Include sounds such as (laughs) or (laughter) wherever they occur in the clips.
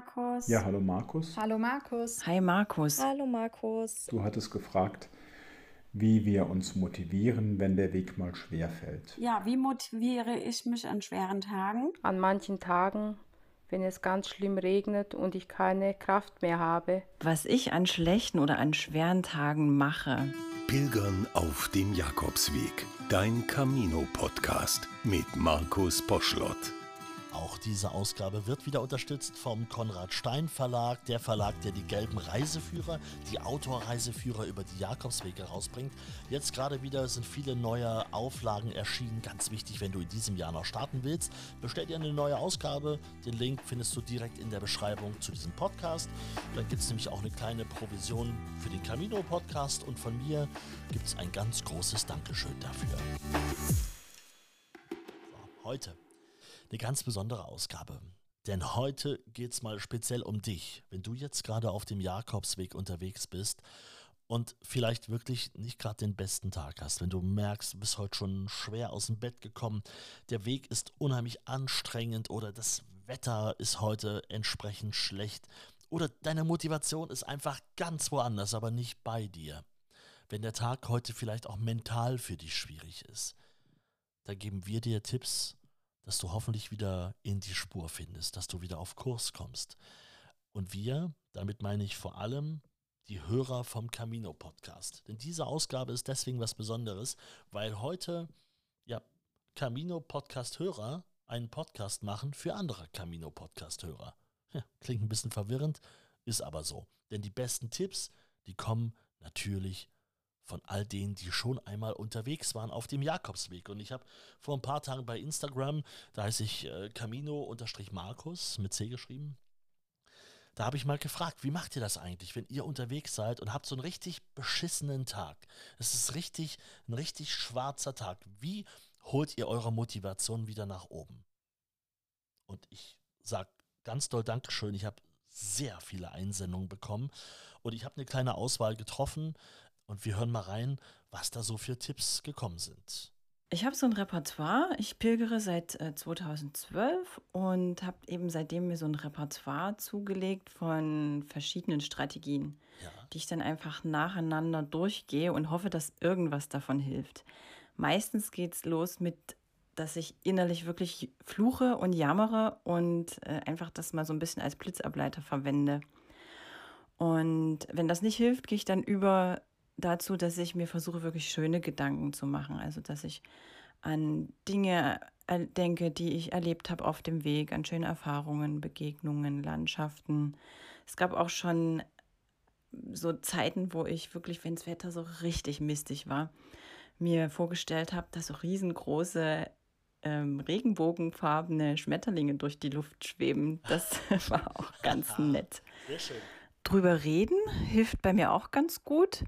Markus. Ja, hallo Markus. Hallo Markus. Hi Markus. Hallo Markus. Du hattest gefragt, wie wir uns motivieren, wenn der Weg mal schwer fällt. Ja, wie motiviere ich mich an schweren Tagen? An manchen Tagen, wenn es ganz schlimm regnet und ich keine Kraft mehr habe. Was ich an schlechten oder an schweren Tagen mache. Pilgern auf dem Jakobsweg. Dein Camino-Podcast mit Markus Poschlott. Auch diese Ausgabe wird wieder unterstützt vom Konrad Stein Verlag, der Verlag, der die gelben Reiseführer, die Outdoor-Reiseführer über die Jakobswege rausbringt. Jetzt gerade wieder sind viele neue Auflagen erschienen. Ganz wichtig, wenn du in diesem Jahr noch starten willst, bestell dir eine neue Ausgabe. Den Link findest du direkt in der Beschreibung zu diesem Podcast. Dann gibt es nämlich auch eine kleine Provision für den Camino-Podcast und von mir gibt es ein ganz großes Dankeschön dafür. So, heute eine ganz besondere Ausgabe. Denn heute geht es mal speziell um dich. Wenn du jetzt gerade auf dem Jakobsweg unterwegs bist und vielleicht wirklich nicht gerade den besten Tag hast, wenn du merkst, du bist heute schon schwer aus dem Bett gekommen, der Weg ist unheimlich anstrengend oder das Wetter ist heute entsprechend schlecht oder deine Motivation ist einfach ganz woanders, aber nicht bei dir. Wenn der Tag heute vielleicht auch mental für dich schwierig ist, da geben wir dir Tipps, dass du hoffentlich wieder in die Spur findest, dass du wieder auf Kurs kommst. Und wir, damit meine ich vor allem die Hörer vom Camino Podcast. Denn diese Ausgabe ist deswegen was Besonderes, weil heute ja Camino Podcast Hörer einen Podcast machen für andere Camino Podcast Hörer. Ja, klingt ein bisschen verwirrend, ist aber so. Denn die besten Tipps, die kommen natürlich von all denen, die schon einmal unterwegs waren auf dem Jakobsweg. Und ich habe vor ein paar Tagen bei Instagram, da heiße ich äh, Camino-Markus mit C geschrieben, da habe ich mal gefragt, wie macht ihr das eigentlich, wenn ihr unterwegs seid und habt so einen richtig beschissenen Tag? Es ist richtig, ein richtig schwarzer Tag. Wie holt ihr eure Motivation wieder nach oben? Und ich sage ganz doll Dankeschön. Ich habe sehr viele Einsendungen bekommen und ich habe eine kleine Auswahl getroffen. Und wir hören mal rein, was da so für Tipps gekommen sind. Ich habe so ein Repertoire. Ich pilgere seit äh, 2012 und habe eben seitdem mir so ein Repertoire zugelegt von verschiedenen Strategien, ja. die ich dann einfach nacheinander durchgehe und hoffe, dass irgendwas davon hilft. Meistens geht es los mit, dass ich innerlich wirklich fluche und jammere und äh, einfach das mal so ein bisschen als Blitzableiter verwende. Und wenn das nicht hilft, gehe ich dann über dazu, dass ich mir versuche, wirklich schöne Gedanken zu machen. Also, dass ich an Dinge denke, die ich erlebt habe auf dem Weg, an schöne Erfahrungen, Begegnungen, Landschaften. Es gab auch schon so Zeiten, wo ich wirklich, wenn das Wetter so richtig mistig war, mir vorgestellt habe, dass so riesengroße ähm, regenbogenfarbene Schmetterlinge durch die Luft schweben. Das (laughs) war auch ganz (laughs) nett. Sehr schön. Drüber reden hilft bei mir auch ganz gut.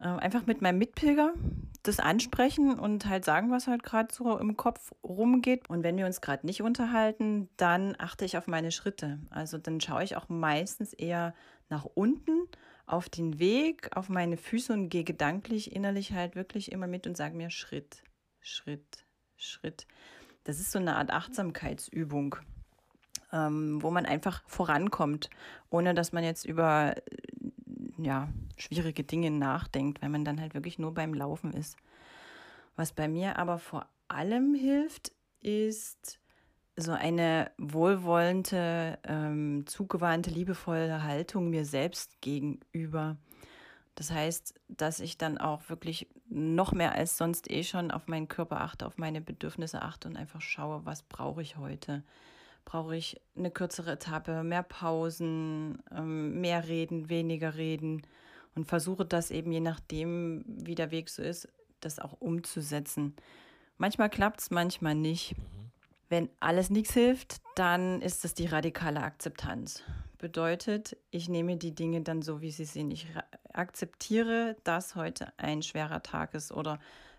Äh, einfach mit meinem Mitpilger das ansprechen und halt sagen, was halt gerade so im Kopf rumgeht. Und wenn wir uns gerade nicht unterhalten, dann achte ich auf meine Schritte. Also dann schaue ich auch meistens eher nach unten auf den Weg, auf meine Füße und gehe gedanklich, innerlich halt wirklich immer mit und sage mir Schritt, Schritt, Schritt. Das ist so eine Art Achtsamkeitsübung, ähm, wo man einfach vorankommt, ohne dass man jetzt über ja, schwierige Dinge nachdenkt, wenn man dann halt wirklich nur beim Laufen ist. Was bei mir aber vor allem hilft, ist so eine wohlwollende, ähm, zugewandte, liebevolle Haltung mir selbst gegenüber. Das heißt, dass ich dann auch wirklich noch mehr als sonst eh schon auf meinen Körper achte, auf meine Bedürfnisse achte und einfach schaue, was brauche ich heute brauche ich eine kürzere Etappe, mehr Pausen, ähm, mehr reden, weniger reden und versuche das eben je nachdem, wie der Weg so ist, das auch umzusetzen. Manchmal klappt es, manchmal nicht. Mhm. Wenn alles nichts hilft, dann ist das die radikale Akzeptanz. Bedeutet, ich nehme die Dinge dann so, wie sie sind. Ich akzeptiere, dass heute ein schwerer Tag ist oder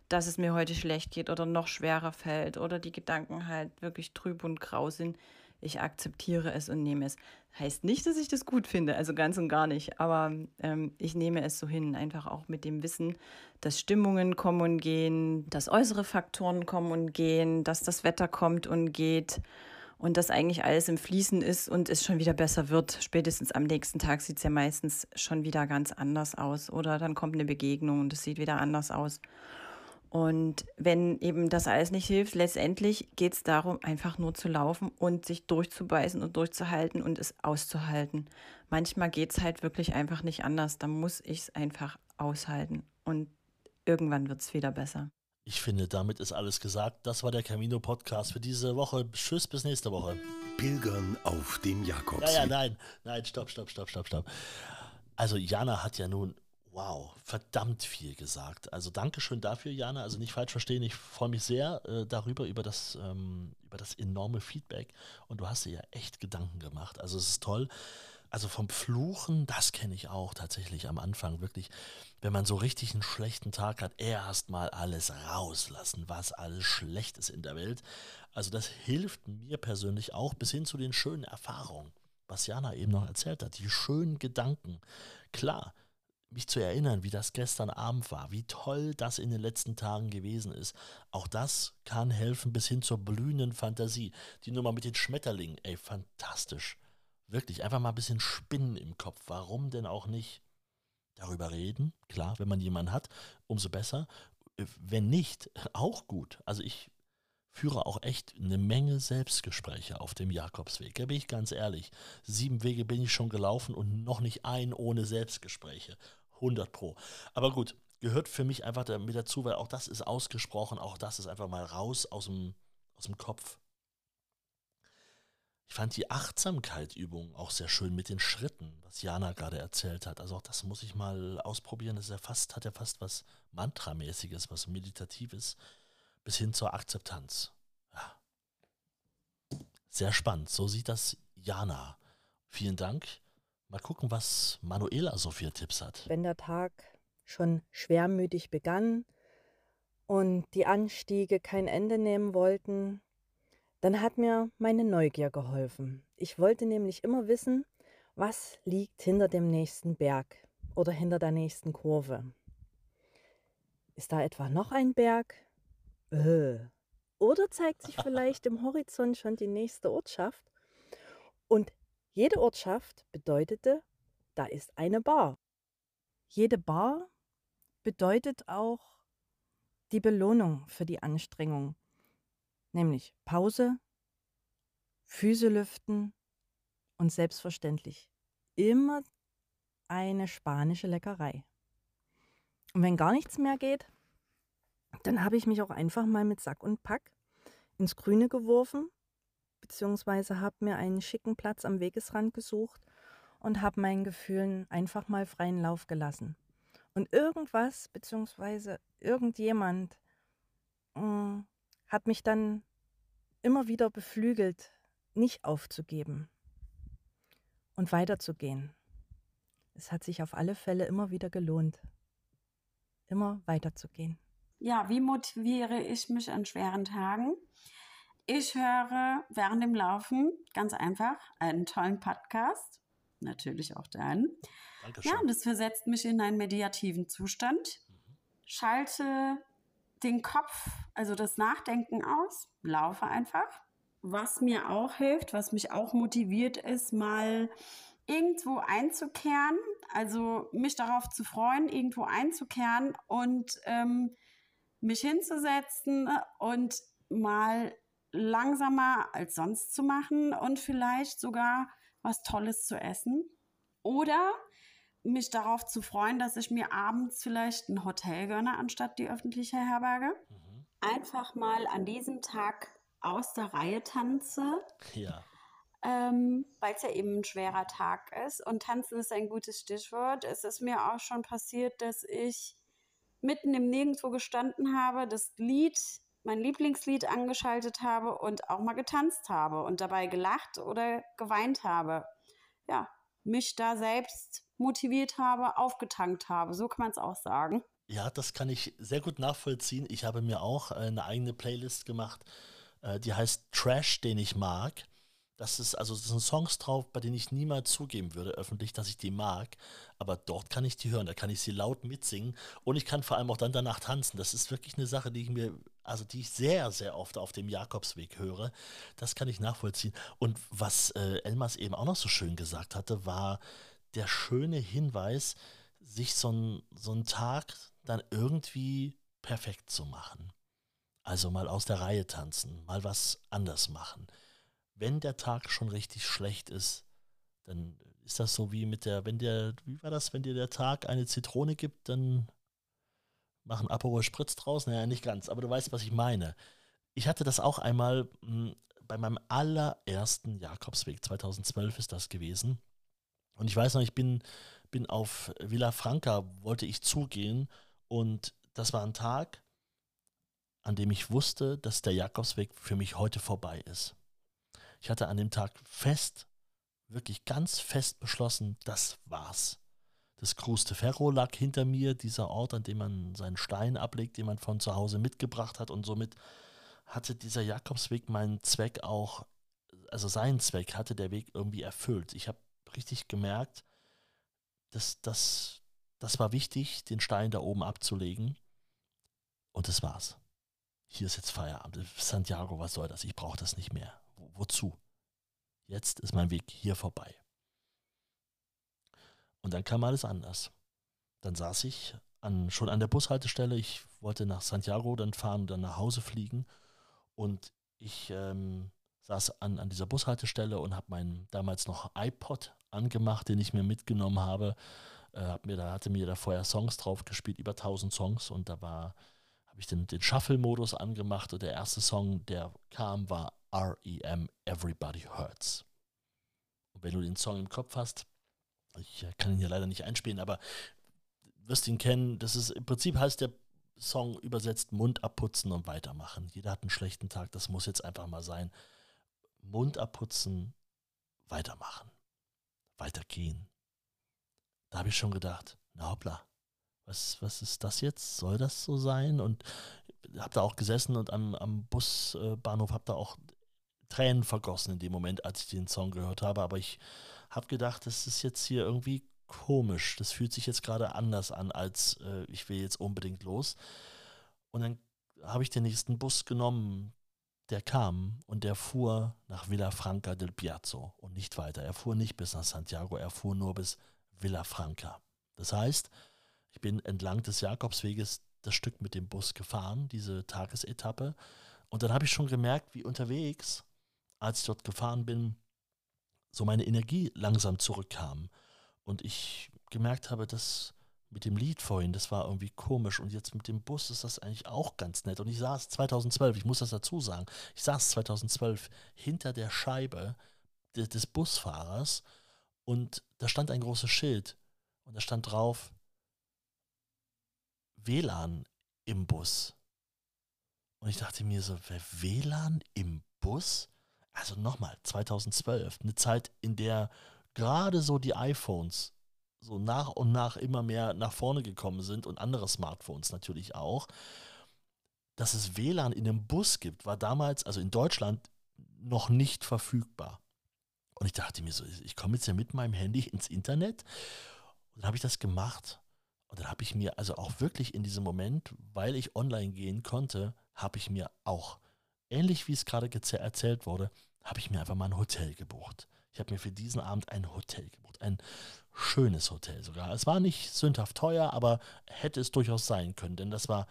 dass es mir heute schlecht geht oder noch schwerer fällt oder die Gedanken halt wirklich trüb und grau sind. Ich akzeptiere es und nehme es. Heißt nicht, dass ich das gut finde, also ganz und gar nicht, aber ähm, ich nehme es so hin, einfach auch mit dem Wissen, dass Stimmungen kommen und gehen, dass äußere Faktoren kommen und gehen, dass das Wetter kommt und geht und dass eigentlich alles im Fließen ist und es schon wieder besser wird. Spätestens am nächsten Tag sieht es ja meistens schon wieder ganz anders aus oder dann kommt eine Begegnung und es sieht wieder anders aus. Und wenn eben das alles nicht hilft, letztendlich geht es darum, einfach nur zu laufen und sich durchzubeißen und durchzuhalten und es auszuhalten. Manchmal geht es halt wirklich einfach nicht anders. Da muss ich es einfach aushalten und irgendwann wird es wieder besser. Ich finde, damit ist alles gesagt. Das war der Camino Podcast für diese Woche. Tschüss, bis nächste Woche. Pilgern auf dem Jakobsweg. Ja, ja, nein, nein, stopp, stopp, stopp, stopp, stopp. Also Jana hat ja nun, wow, verdammt viel gesagt. Also Dankeschön dafür, Jana. Also nicht falsch verstehen, ich freue mich sehr äh, darüber, über das, ähm, über das enorme Feedback. Und du hast dir ja echt Gedanken gemacht. Also es ist toll. Also vom Fluchen, das kenne ich auch tatsächlich am Anfang wirklich. Wenn man so richtig einen schlechten Tag hat, erst mal alles rauslassen, was alles schlecht ist in der Welt. Also das hilft mir persönlich auch bis hin zu den schönen Erfahrungen, was Jana eben noch erzählt hat, die schönen Gedanken. Klar, mich zu erinnern, wie das gestern Abend war, wie toll das in den letzten Tagen gewesen ist. Auch das kann helfen bis hin zur blühenden Fantasie. Die Nummer mit den Schmetterlingen, ey, fantastisch. Wirklich, einfach mal ein bisschen Spinnen im Kopf. Warum denn auch nicht? Darüber reden, klar, wenn man jemanden hat, umso besser. Wenn nicht, auch gut. Also ich führe auch echt eine Menge Selbstgespräche auf dem Jakobsweg. Da bin ich ganz ehrlich. Sieben Wege bin ich schon gelaufen und noch nicht ein ohne Selbstgespräche. 100 Pro. Aber gut, gehört für mich einfach damit dazu, weil auch das ist ausgesprochen, auch das ist einfach mal raus aus dem, aus dem Kopf. Ich fand die Achtsamkeit-Übung auch sehr schön mit den Schritten, was Jana gerade erzählt hat. Also auch das muss ich mal ausprobieren. Das ja fast, hat ja fast was Mantramäßiges, was Meditatives, bis hin zur Akzeptanz. Ja. Sehr spannend. So sieht das Jana. Vielen Dank. Mal gucken, was Manuela so für Tipps hat. Wenn der Tag schon schwermütig begann und die Anstiege kein Ende nehmen wollten, dann hat mir meine Neugier geholfen. Ich wollte nämlich immer wissen, was liegt hinter dem nächsten Berg oder hinter der nächsten Kurve. Ist da etwa noch ein Berg? Äh. Oder zeigt sich (laughs) vielleicht im Horizont schon die nächste Ortschaft? Und jede Ortschaft bedeutete, da ist eine Bar. Jede Bar bedeutet auch die Belohnung für die Anstrengung nämlich Pause, Füße lüften und selbstverständlich immer eine spanische Leckerei. Und wenn gar nichts mehr geht, dann habe ich mich auch einfach mal mit Sack und Pack ins Grüne geworfen, beziehungsweise habe mir einen schicken Platz am Wegesrand gesucht und habe meinen Gefühlen einfach mal freien Lauf gelassen. Und irgendwas, beziehungsweise irgendjemand mh, mm, hat mich dann immer wieder beflügelt, nicht aufzugeben und weiterzugehen. Es hat sich auf alle Fälle immer wieder gelohnt, immer weiterzugehen. Ja, wie motiviere ich mich an schweren Tagen? Ich höre während dem Laufen ganz einfach einen tollen Podcast, natürlich auch deinen. Dankeschön. Ja, das versetzt mich in einen mediativen Zustand. Mhm. Schalte den Kopf, also das Nachdenken aus, laufe einfach. Was mir auch hilft, was mich auch motiviert, ist mal irgendwo einzukehren, also mich darauf zu freuen, irgendwo einzukehren und ähm, mich hinzusetzen und mal langsamer als sonst zu machen und vielleicht sogar was Tolles zu essen. Oder mich darauf zu freuen, dass ich mir abends vielleicht ein Hotel gönne anstatt die öffentliche Herberge. Mhm. Einfach mal an diesem Tag aus der Reihe tanze. Ja. Ähm, weil es ja eben ein schwerer Tag ist. Und tanzen ist ein gutes Stichwort. Es ist mir auch schon passiert, dass ich mitten im Nirgendwo gestanden habe, das Lied, mein Lieblingslied angeschaltet habe und auch mal getanzt habe und dabei gelacht oder geweint habe. Ja, mich da selbst motiviert habe, aufgetankt habe. So kann man es auch sagen. Ja, das kann ich sehr gut nachvollziehen. Ich habe mir auch eine eigene Playlist gemacht, äh, die heißt Trash, den ich mag. Das ist also das sind Songs drauf, bei denen ich niemals zugeben würde öffentlich, dass ich die mag. Aber dort kann ich die hören, da kann ich sie laut mitsingen und ich kann vor allem auch dann danach tanzen. Das ist wirklich eine Sache, die ich mir also die ich sehr, sehr oft auf dem Jakobsweg höre. Das kann ich nachvollziehen. Und was äh, Elmas eben auch noch so schön gesagt hatte, war der schöne Hinweis, sich so, ein, so einen Tag dann irgendwie perfekt zu machen. Also mal aus der Reihe tanzen, mal was anders machen. Wenn der Tag schon richtig schlecht ist, dann ist das so wie mit der, wenn der, wie war das, wenn dir der Tag eine Zitrone gibt, dann machen Aperol Spritz draus? Naja, nicht ganz, aber du weißt, was ich meine. Ich hatte das auch einmal mh, hm, bei meinem allerersten Jakobsweg, 2012 ist das gewesen. Und ich weiß noch, ich bin, bin auf Villa Franca, wollte ich zugehen und das war ein Tag, an dem ich wusste, dass der Jakobsweg für mich heute vorbei ist. Ich hatte an dem Tag fest, wirklich ganz fest beschlossen, das war's. Das de Ferro lag hinter mir, dieser Ort, an dem man seinen Stein ablegt, den man von zu Hause mitgebracht hat und somit hatte dieser Jakobsweg meinen Zweck auch, also seinen Zweck hatte der Weg irgendwie erfüllt. Ich habe richtig gemerkt, dass das, das war wichtig, den Stein da oben abzulegen und das war's. Hier ist jetzt Feierabend. Santiago, was soll das? Ich brauche das nicht mehr. Wo, wozu? Jetzt ist mein Weg hier vorbei. Und dann kam alles anders. Dann saß ich an, schon an der Bushaltestelle. Ich wollte nach Santiago dann fahren und dann nach Hause fliegen. Und ich ähm, saß an, an dieser Bushaltestelle und habe meinen damals noch iPod angemacht, den ich mir mitgenommen habe. Äh, hab mir, da hatte mir da vorher Songs drauf gespielt, über 1000 Songs. Und da war, habe ich den, den Shuffle-Modus angemacht. Und der erste Song, der kam, war REM Everybody Hurts. Und wenn du den Song im Kopf hast, ich kann ihn hier leider nicht einspielen, aber wirst ihn kennen. Das ist im Prinzip heißt der Song übersetzt Mund abputzen und weitermachen. Jeder hat einen schlechten Tag, das muss jetzt einfach mal sein. Mund abputzen, weitermachen, weitergehen. Da habe ich schon gedacht, na hoppla, was, was ist das jetzt? Soll das so sein? Und habe da auch gesessen und am, am Busbahnhof habe da auch Tränen vergossen in dem Moment, als ich den Song gehört habe. Aber ich habe gedacht, das ist jetzt hier irgendwie komisch. Das fühlt sich jetzt gerade anders an, als äh, ich will jetzt unbedingt los. Und dann habe ich den nächsten Bus genommen, der kam und der fuhr nach Villafranca del Piazzo und nicht weiter. Er fuhr nicht bis nach Santiago, er fuhr nur bis Villafranca. Das heißt, ich bin entlang des Jakobsweges das Stück mit dem Bus gefahren, diese Tagesetappe. Und dann habe ich schon gemerkt, wie unterwegs als ich dort gefahren bin, so meine Energie langsam zurückkam. Und ich gemerkt habe, dass mit dem Lied vorhin, das war irgendwie komisch. Und jetzt mit dem Bus ist das eigentlich auch ganz nett. Und ich saß 2012, ich muss das dazu sagen, ich saß 2012 hinter der Scheibe des, Busfahrers und da stand ein großes Schild. Und da stand drauf, WLAN im Bus. Und ich dachte mir so, WLAN im Bus? Also nochmal, 2012, eine Zeit, in der gerade so die iPhones so nach und nach immer mehr nach vorne gekommen sind und andere Smartphones natürlich auch. Dass es WLAN in einem Bus gibt, war damals, also in Deutschland, noch nicht verfügbar. Und ich dachte mir so, ich komme jetzt ja mit meinem Handy ins Internet. Und dann habe ich das gemacht. Und dann habe ich mir also auch wirklich in diesem Moment, weil ich online gehen konnte, habe ich mir auch, ähnlich wie es gerade erzählt wurde, habe ich mir einfach mal ein Hotel gebucht. Ich habe mir für diesen Abend ein Hotel gebucht. Ein schönes Hotel sogar. Es war nicht sündhaft teuer, aber hätte es durchaus sein können, denn das war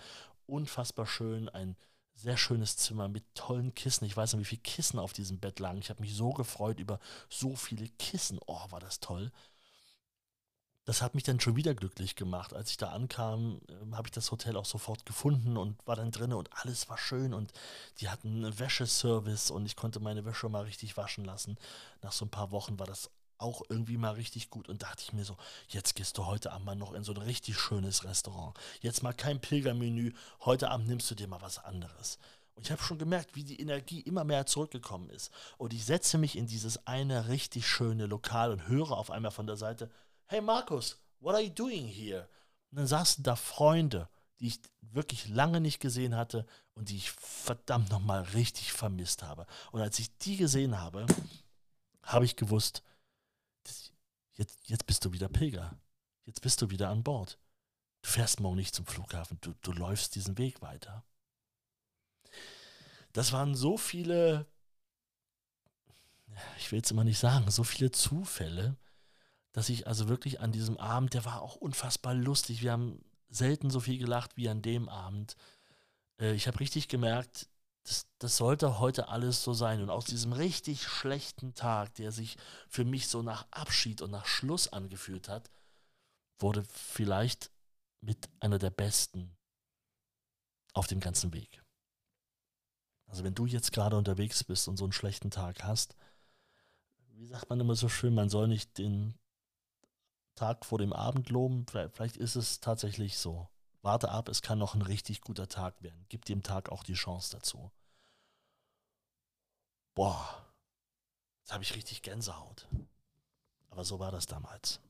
unfassbar schön. Ein sehr schönes Zimmer mit tollen Kissen. Ich weiß nicht, wie viele Kissen auf diesem Bett lagen. Ich habe mich so gefreut über so viele Kissen. Oh, war das toll das hat mich dann schon wieder glücklich gemacht. Als ich da ankam, äh, habe ich das Hotel auch sofort gefunden und war dann drin und alles war schön und die hatten einen Wäscheservice und ich konnte meine Wäsche mal richtig waschen lassen. Nach so ein paar Wochen war das auch irgendwie mal richtig gut und dachte ich mir so, jetzt gehst du heute Abend mal noch in so ein richtig schönes Restaurant. Jetzt mal kein Pilgermenü, heute Abend nimmst du dir mal was anderes. Und ich habe schon gemerkt, wie die Energie immer mehr zurückgekommen ist. Und ich setze mich in dieses eine richtig schöne Lokal und höre auf einmal von der Seite, hey Markus, what are you doing here? Und dann saßen da Freunde, die ich wirklich lange nicht gesehen hatte und die ich verdammt nochmal richtig vermisst habe. Und als ich die gesehen habe, habe ich gewusst, jetzt, jetzt bist du wieder Pilger. Jetzt bist du wieder an Bord. Du fährst morgen nicht zum Flughafen, du, du läufst diesen Weg weiter. das waren so viele, ich will jetzt immer nicht sagen, so viele Zufälle, dass ich also wirklich an diesem Abend, der war auch unfassbar lustig. Wir haben selten so viel gelacht wie an dem Abend. Äh, ich habe richtig gemerkt, das, das, sollte heute alles so sein. Und aus diesem richtig schlechten Tag, der sich für mich so nach Abschied und nach Schluss angefühlt hat, wurde vielleicht mit einer der besten auf dem ganzen Weg. Also wenn du jetzt gerade unterwegs bist und so einen schlechten Tag hast, wie sagt man immer so schön, man soll nicht den Tag vor dem Abend loben. Vielleicht ist es tatsächlich so. Warte ab, es kann noch ein richtig guter Tag werden. Gib dem Tag auch die Chance dazu. Boah, jetzt habe ich richtig Gänsehaut. Aber so war das damals.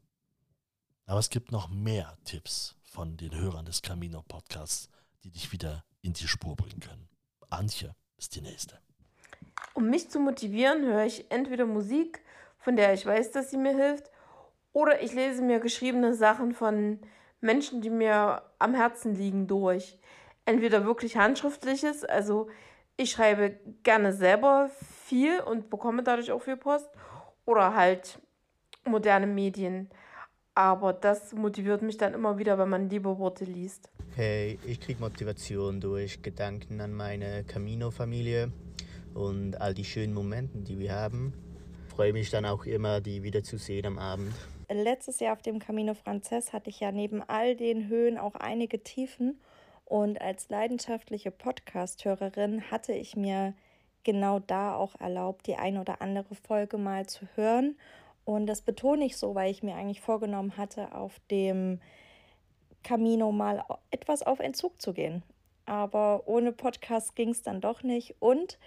Aber es gibt noch mehr Tipps von den Hörern des Camino Podcasts, die dich wieder in die Spur bringen können. Antje ist die nächste. Um mich zu motivieren, höre ich entweder Musik, von der ich weiß, dass sie mir hilft, oder ich lese mir geschriebene Sachen von Menschen, die mir am Herzen liegen, durch. Entweder wirklich handschriftliches, also ich schreibe gerne selber viel und bekomme dadurch auch viel Post, oder halt moderne Medien. Aber das motiviert mich dann immer wieder, wenn man liebe Worte liest. Hey, ich kriege Motivation durch Gedanken an meine Camino-Familie und all die schönen Momente, die wir haben. Freue mich dann auch immer, die wiederzusehen am Abend letztes Jahr auf dem Camino Frances hatte ich ja neben all den Höhen auch einige Tiefen. Und als leidenschaftliche Podcast-Hörerin hatte ich mir genau da auch erlaubt, die ein oder andere Folge mal zu hören. Und das betone ich so, weil ich mir eigentlich vorgenommen hatte, auf dem Camino mal etwas auf Entzug zu gehen. Aber ohne Podcast ging es dann doch nicht. Und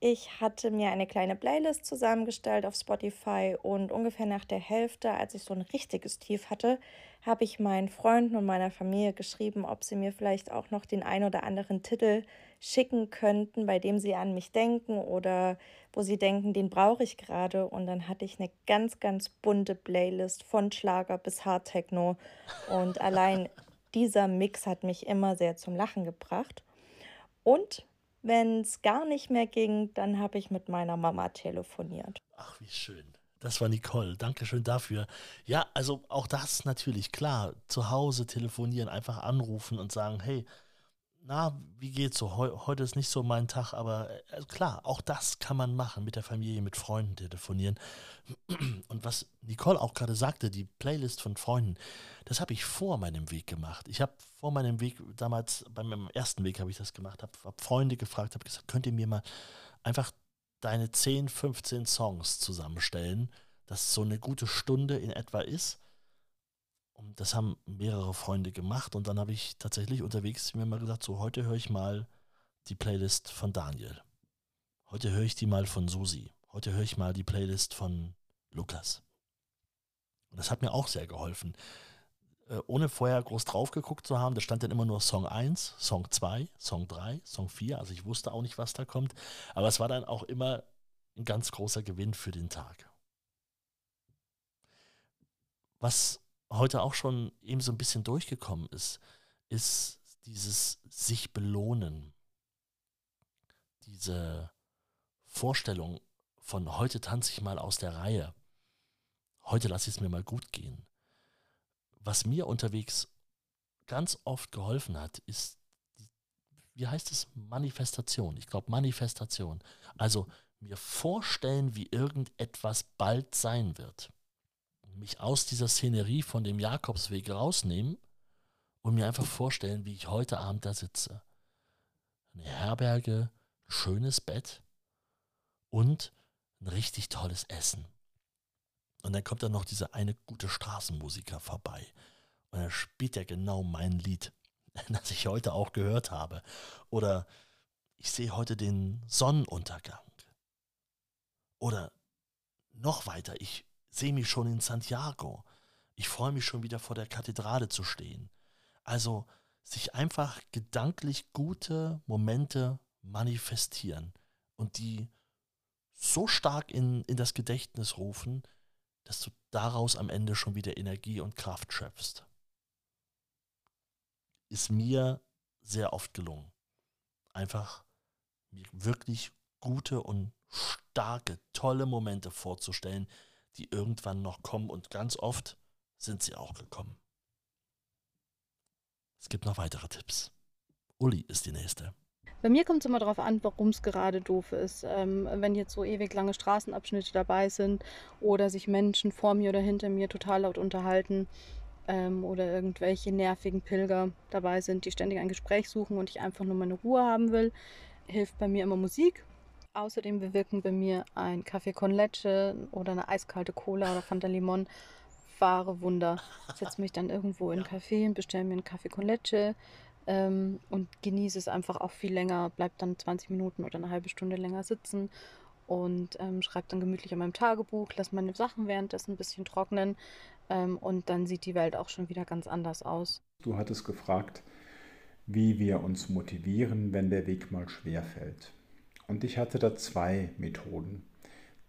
ich hatte mir eine kleine Playlist zusammengestellt auf Spotify und ungefähr nach der Hälfte, als ich so ein richtiges Tief hatte, habe ich meinen Freunden und meiner Familie geschrieben, ob sie mir vielleicht auch noch den ein oder anderen Titel schicken könnten, bei dem sie an mich denken oder wo sie denken, den brauche ich gerade. Und dann hatte ich eine ganz, ganz bunte Playlist von Schlager bis Hardtechno. Und allein dieser Mix hat mich immer sehr zum Lachen gebracht. Und wenn es gar nicht mehr ging, dann habe ich mit meiner Mama telefoniert. Ach, wie schön. Das war Nicole. Dankeschön dafür. Ja, also auch das natürlich, klar. Zu Hause telefonieren, einfach anrufen und sagen, hey, na, wie geht's so? Heu heute ist nicht so mein Tag, aber äh, klar, auch das kann man machen, mit der Familie, mit Freunden telefonieren. (clears throat) Und was Nicole auch gerade sagte, die Playlist von Freunden, das habe ich vor meinem Weg gemacht. Ich habe vor meinem Weg, damals bei meinem ersten Weg habe ich das gemacht, habe hab Freunde gefragt, habe gesagt, könnt ihr mir mal einfach deine 10, 15 Songs zusammenstellen, dass so eine gute Stunde in etwa ist und das haben mehrere Freunde gemacht und dann habe ich tatsächlich unterwegs mir mal gesagt, so heute höre ich mal die Playlist von Daniel. Heute höre ich die mal von Susi. Heute höre ich mal die Playlist von Lukas. Und das hat mir auch sehr geholfen. Äh, ohne vorher groß drauf geguckt zu haben, da stand dann immer nur Song 1, Song 2, Song 3, Song 4. Also ich wusste auch nicht, was da kommt. Aber es war dann auch immer ein ganz großer Gewinn für den Tag. Was heute auch schon eben so ein bisschen durchgekommen ist, ist dieses sich belohnen. Diese Vorstellung von heute tanze ich mal aus der Reihe. Heute lasse ich es mir mal gut gehen. Was mir unterwegs ganz oft geholfen hat, ist, wie heißt es, Manifestation. Ich glaube Manifestation. Also mir vorstellen, wie irgendetwas bald sein wird mich aus dieser Szenerie von dem Jakobsweg rausnehmen und mir einfach vorstellen, wie ich heute Abend da sitze. Eine Herberge, ein schönes Bett und ein richtig tolles Essen. Und dann kommt dann noch dieser eine gute Straßenmusiker vorbei. Und er spielt ja genau mein Lied, (laughs) das ich heute auch gehört habe. Oder ich sehe heute den Sonnenuntergang. Oder noch weiter, ich sehe mich schon in Santiago. Ich freue mich schon wieder vor der Kathedrale zu stehen. Also sich einfach gedanklich gute Momente manifestieren und die so stark in, in das Gedächtnis rufen, dass du daraus am Ende schon wieder Energie und Kraft schöpfst. Ist mir sehr oft gelungen. Einfach mir wirklich gute und starke, tolle Momente vorzustellen, die irgendwann noch kommen und ganz oft sind sie auch gekommen. Es gibt noch weitere Tipps. Uli ist die nächste. Bei mir kommt es immer darauf an, warum es gerade doof ist. Ähm, wenn jetzt so ewig lange Straßenabschnitte dabei sind oder sich Menschen vor mir oder hinter mir total laut unterhalten ähm, oder irgendwelche nervigen Pilger dabei sind, die ständig ein Gespräch suchen und ich einfach nur meine Ruhe haben will, hilft bei mir immer Musik. Außerdem bewirken bei mir ein Kaffee con Leche oder eine eiskalte Cola oder Fanta Limon wahre Wunder. Ich setze mich dann irgendwo in (laughs) ein Café und bestelle mir einen Kaffee con Leche ähm, und genieße es einfach auch viel länger, bleibe dann 20 Minuten oder eine halbe Stunde länger sitzen und ähm, schreibe dann gemütlich an meinem Tagebuch, lasse meine Sachen währenddessen ein bisschen trocknen ähm, und dann sieht die Welt auch schon wieder ganz anders aus. Du hattest gefragt, wie wir uns motivieren, wenn der Weg mal schwer fällt. Und ich hatte da zwei Methoden.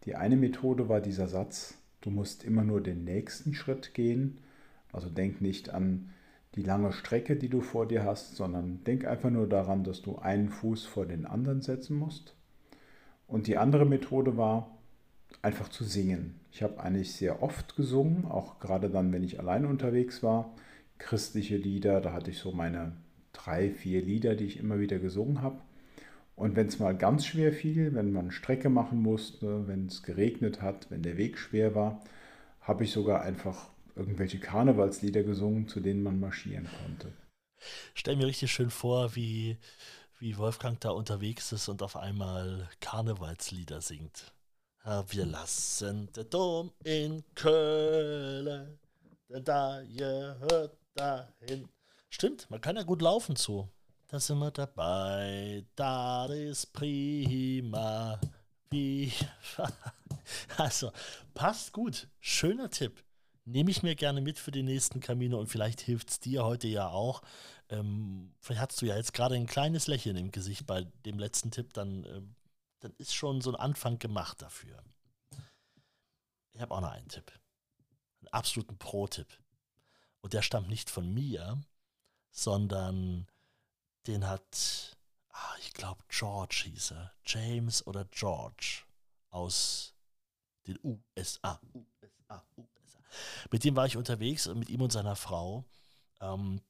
Die eine Methode war dieser Satz, du musst immer nur den nächsten Schritt gehen. Also denk nicht an die lange Strecke, die du vor dir hast, sondern denk einfach nur daran, dass du einen Fuß vor den anderen setzen musst. Und die andere Methode war, einfach zu singen. Ich habe eigentlich sehr oft gesungen, auch gerade dann, wenn ich allein unterwegs war. Christliche Lieder, da hatte ich so meine drei, vier Lieder, die ich immer wieder gesungen habe. Und wenn es mal ganz schwer fiel, wenn man Strecke machen musste, wenn es geregnet hat, wenn der Weg schwer war, habe ich sogar einfach irgendwelche Karnevalslieder gesungen, zu denen man marschieren konnte. Stell mir richtig schön vor, wie, wie Wolfgang da unterwegs ist und auf einmal Karnevalslieder singt. Wir lassen den Dom in Köln, denn da gehört dahin. Stimmt, man kann ja gut laufen zu. Da sind wir dabei, da ist prima. Wie. (laughs) Also, passt gut. Schöner Tipp nehme ich mir gerne mit für die nächsten Kamine und vielleicht hilft es dir heute ja auch. Ähm, vielleicht hast du ja jetzt gerade ein kleines Lächeln im Gesicht bei dem letzten Tipp, dann, äh, dann ist schon so ein Anfang gemacht dafür. Ich habe auch noch einen Tipp. Einen absoluten Pro-Tipp. Und der stammt nicht von mir, sondern den hat, ah, ich glaube, George hieß er. James oder George aus den USA. USA, USA. Mit dem war ich unterwegs, mit ihm und seiner Frau. Ähm,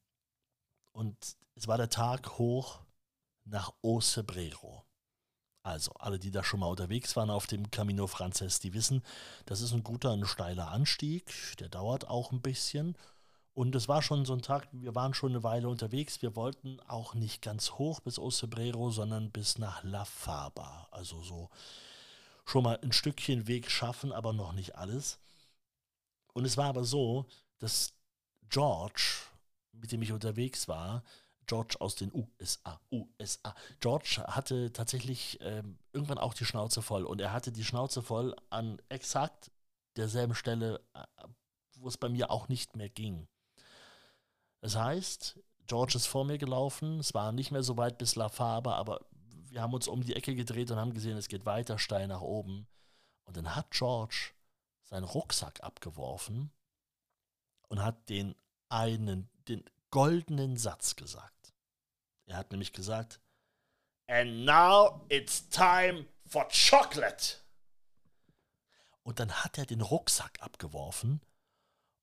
und es war der Tag hoch nach Ocebrero. Also, alle, die da schon mal unterwegs waren auf dem Camino Frances, die wissen, das ist ein guter, ein steiler Anstieg. Der dauert auch ein bisschen. Und es war schon so ein Tag, wir waren schon eine Weile unterwegs. Wir wollten auch nicht ganz hoch bis Ocebrero, sondern bis nach La Faba. Also so schon mal ein Stückchen Weg schaffen, aber noch nicht alles. Und es war aber so, dass George, mit dem ich unterwegs war, George aus den USA, USA. George hatte tatsächlich ähm, irgendwann auch die Schnauze voll und er hatte die Schnauze voll an exakt derselben Stelle, äh, wo es bei mir auch nicht mehr ging. Das heißt, George ist vor mir gelaufen, es war nicht mehr so weit bis La Faba, aber wir haben uns um die Ecke gedreht und haben gesehen, es geht weiter steil nach oben. Und dann hat George seinen Rucksack abgeworfen und hat den einen, den goldenen Satz gesagt. Er hat nämlich gesagt, And now it's time for chocolate. Und dann hat er den Rucksack abgeworfen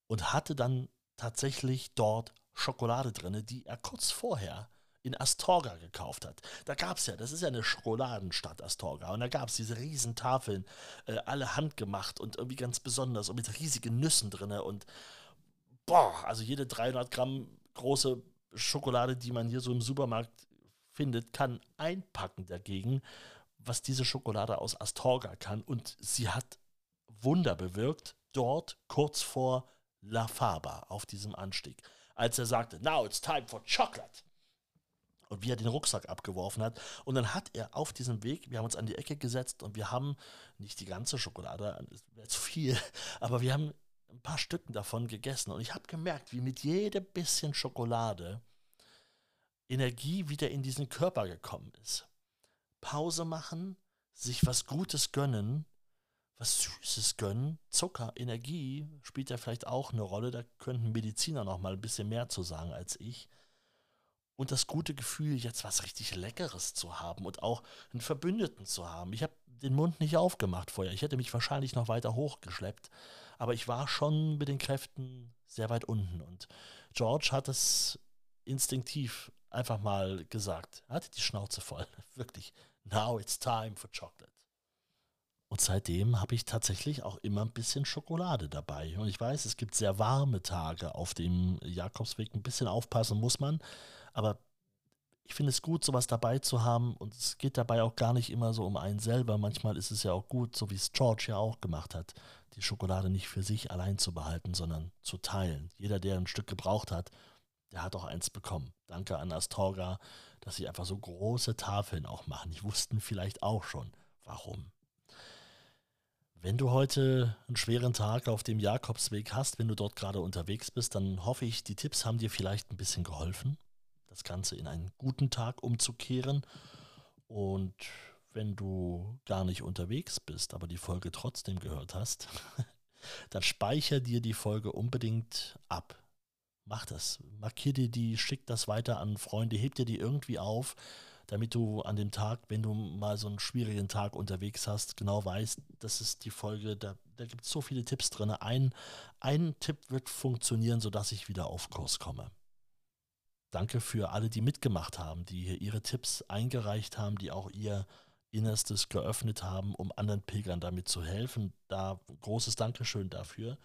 und hatte dann tatsächlich dort Schokolade drin, die er kurz vorher in Astorga gekauft hat. Da gab es ja, das ist ja eine Schokoladenstadt Astorga, und da gab es diese riesen Tafeln, äh, alle handgemacht und irgendwie ganz besonders und mit riesigen Nüssen drin und boah, also jede 300 Gramm große Schokolade, die man hier so im Supermarkt findet, kann einpacken dagegen, was diese Schokolade aus Astorga kann. Und sie hat Wunder bewirkt, dort kurz vor La Faba auf diesem Anstieg, als er sagte, now it's time for chocolate und wie er den Rucksack abgeworfen hat. Und dann hat er auf diesem Weg, wir haben uns an die Ecke gesetzt und wir haben nicht die ganze Schokolade, das wäre zu viel, (laughs) aber wir haben ein paar Stücken davon gegessen. Und ich habe gemerkt, wie mit jedem bisschen Schokolade Energie wieder in diesen Körper gekommen ist. Pause machen, sich was Gutes gönnen, was Süßes gönnen, Zucker, Energie spielt ja vielleicht auch eine Rolle. Da könnten Mediziner noch mal ein bisschen mehr zu sagen als ich. und das gute Gefühl, jetzt was richtig Leckeres zu haben und auch einen Verbündeten zu haben. Ich habe den Mund nicht aufgemacht vorher. Ich hätte mich wahrscheinlich noch weiter hochgeschleppt, aber ich war schon mit den Kräften sehr weit unten und George hat es instinktiv einfach mal gesagt. Er hatte die Schnauze voll. (laughs) Wirklich. Now it's time for chocolate. Und seitdem habe ich tatsächlich auch immer ein bisschen Schokolade dabei. Und ich weiß, es gibt sehr warme Tage auf dem Jakobsweg. Ein bisschen aufpassen muss man. Aber ich finde es gut, sowas dabei zu haben. Und es geht dabei auch gar nicht immer so um einen selber. Manchmal ist es ja auch gut, so wie es George ja auch gemacht hat, die Schokolade nicht für sich allein zu behalten, sondern zu teilen. Jeder, der ein Stück gebraucht hat, der hat auch eins bekommen. Danke an Astorga, dass sie einfach so große Tafeln auch machen. Die wussten vielleicht auch schon, warum. Wenn du heute einen schweren Tag auf dem Jakobsweg hast, wenn du dort gerade unterwegs bist, dann hoffe ich, die Tipps haben dir vielleicht ein bisschen geholfen das Ganze in einen guten Tag umzukehren. Und wenn du gar nicht unterwegs bist, aber die Folge trotzdem gehört hast, (laughs) dann speicher dir die Folge unbedingt ab. Mach das. Markier dir die, schick das weiter an Freunde, heb dir die irgendwie auf, damit du an dem Tag, wenn du mal so einen schwierigen Tag unterwegs hast, genau weißt, das ist die Folge, da, da gibt es so viele Tipps drin. Ein, ein Tipp wird funktionieren, sodass ich wieder auf Kurs komme. Danke für alle, die mitgemacht haben, die hier ihre Tipps eingereicht haben, die auch ihr Innerstes geöffnet haben, um anderen Pilgern damit zu helfen. Da großes Dankeschön dafür. Und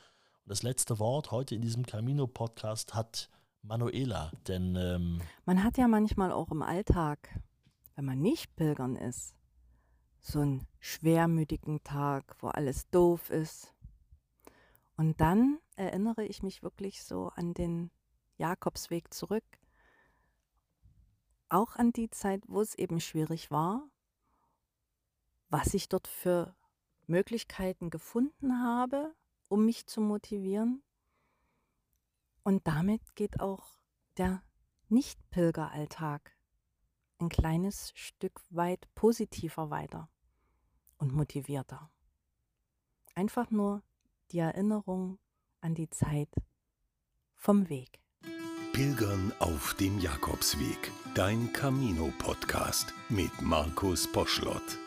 das letzte Wort heute in diesem Camino-Podcast hat Manuela, denn ähm man hat ja manchmal auch im Alltag, wenn man nicht pilgern ist, so einen schwermütigen Tag, wo alles doof ist. Und dann erinnere ich mich wirklich so an den Jakobsweg zurück auch an die Zeit, wo es eben schwierig war, was ich dort für Möglichkeiten gefunden habe, um mich zu motivieren. Und damit geht auch der Nicht-Pilgeralltag ein kleines Stück weit positiver weiter und motivierter. Einfach nur die Erinnerung an die Zeit vom Weg. Pilgern auf dem Jakobsweg. Dein Camino-Podcast mit Markus Poschlott.